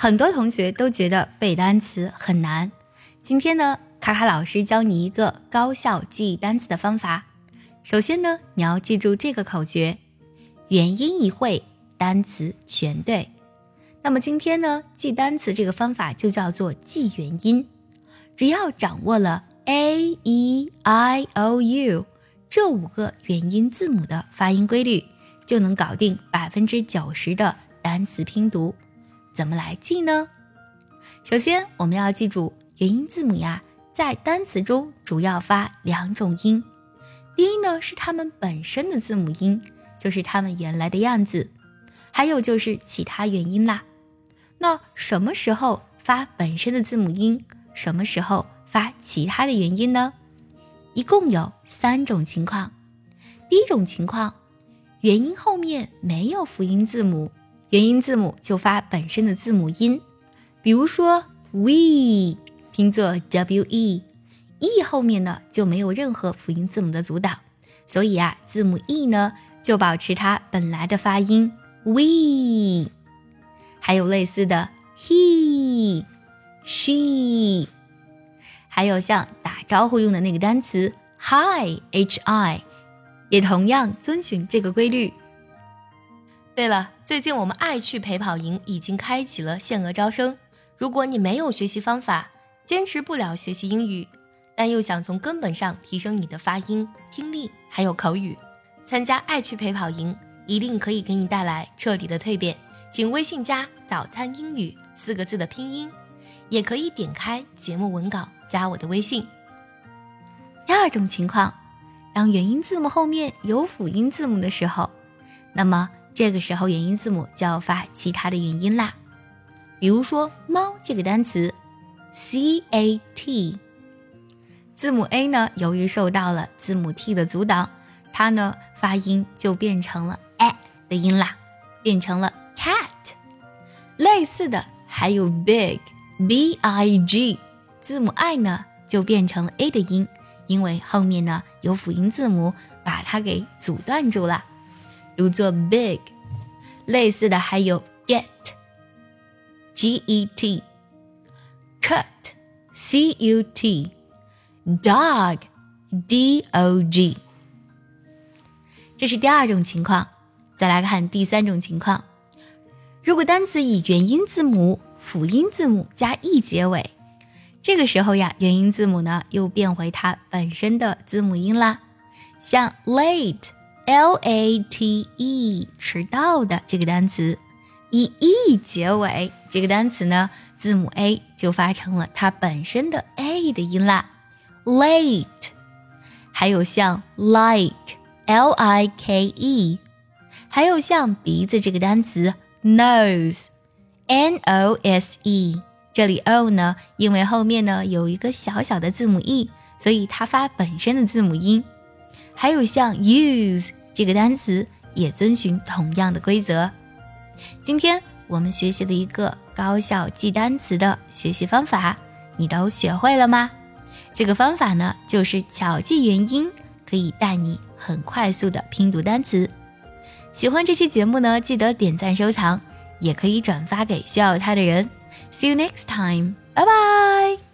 很多同学都觉得背单词很难。今天呢，卡卡老师教你一个高效记忆单词的方法。首先呢，你要记住这个口诀：元音一会，单词全对。那么今天呢，记单词这个方法就叫做记元音。只要掌握了 a e i o u 这五个元音字母的发音规律，就能搞定百分之九十的单词拼读。怎么来记呢？首先，我们要记住元音字母呀，在单词中主要发两种音。第一呢，是它们本身的字母音，就是它们原来的样子；还有就是其他元音啦。那什么时候发本身的字母音？什么时候发其他的元音呢？一共有三种情况。第一种情况，元音后面没有辅音字母。元音字母就发本身的字母音，比如说 we 拼作 we，e 后面呢就没有任何辅音字母的阻挡，所以啊，字母 e 呢就保持它本来的发音 we。还有类似的 he、she，还有像打招呼用的那个单词 hi h i，也同样遵循这个规律。对了，最近我们爱趣陪跑营已经开启了限额招生。如果你没有学习方法，坚持不了学习英语，但又想从根本上提升你的发音、听力还有口语，参加爱趣陪跑营一定可以给你带来彻底的蜕变。请微信加“早餐英语”四个字的拼音，也可以点开节目文稿加我的微信。第二种情况，当元音字母后面有辅音字母的时候，那么。这个时候元音字母就要发其他的元音啦，比如说“猫”这个单词，c a t，字母 a 呢，由于受到了字母 t 的阻挡，它呢发音就变成了 a 的音啦，变成了 cat。类似的还有 big，b i g，字母 i 呢就变成了 a 的音，因为后面呢有辅音字母把它给阻断住了。读作 big，类似的还有 get，g e t，cut，c u t，dog，d o g。这是第二种情况。再来看第三种情况，如果单词以元音字母、辅音字母加 e 结尾，这个时候呀，元音字母呢又变回它本身的字母音啦，像 late。L A T E 迟到的这个单词，以 e 结尾，这个单词呢，字母 a 就发成了它本身的 a 的音啦，late。还有像 like，L I K E，还有像鼻子这个单词 nose，N O S E，这里 o 呢，因为后面呢有一个小小的字母 e，所以它发本身的字母音。还有像 use。这个单词也遵循同样的规则。今天我们学习了一个高效记单词的学习方法，你都学会了吗？这个方法呢，就是巧记元音，可以带你很快速的拼读单词。喜欢这期节目呢，记得点赞收藏，也可以转发给需要它的人。See you next time，拜拜。